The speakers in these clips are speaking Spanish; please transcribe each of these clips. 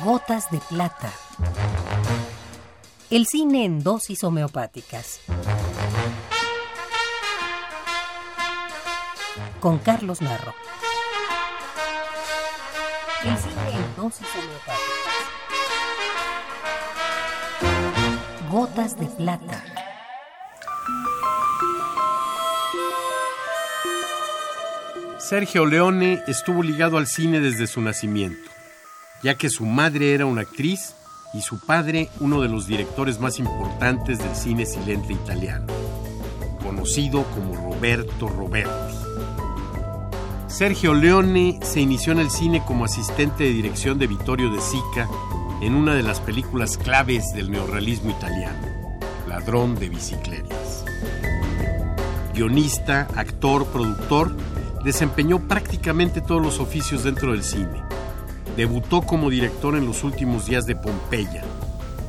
Gotas de plata. El cine en dosis homeopáticas. Con Carlos Narro. El cine en dosis homeopáticas. Gotas de plata. Sergio Leone estuvo ligado al cine desde su nacimiento, ya que su madre era una actriz y su padre uno de los directores más importantes del cine silente italiano, conocido como Roberto Roberti. Sergio Leone se inició en el cine como asistente de dirección de Vittorio De Sica en una de las películas claves del neorrealismo italiano, Ladrón de bicicletas. Guionista, actor, productor, desempeñó prácticamente todos los oficios dentro del cine. Debutó como director en los últimos días de Pompeya,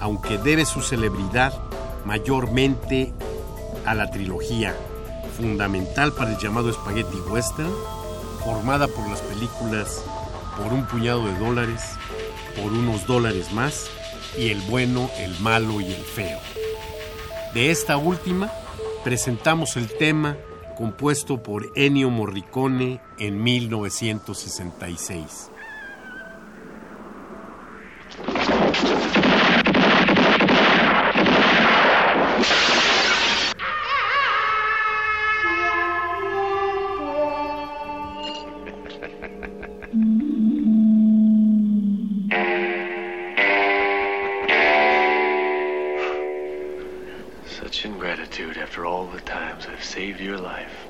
aunque debe su celebridad mayormente a la trilogía, fundamental para el llamado Spaghetti Western, formada por las películas Por un puñado de dólares, Por unos dólares más y El bueno, el malo y el feo. De esta última presentamos el tema compuesto por Ennio Morricone en 1966. Such ingratitude after all the times I've saved your life.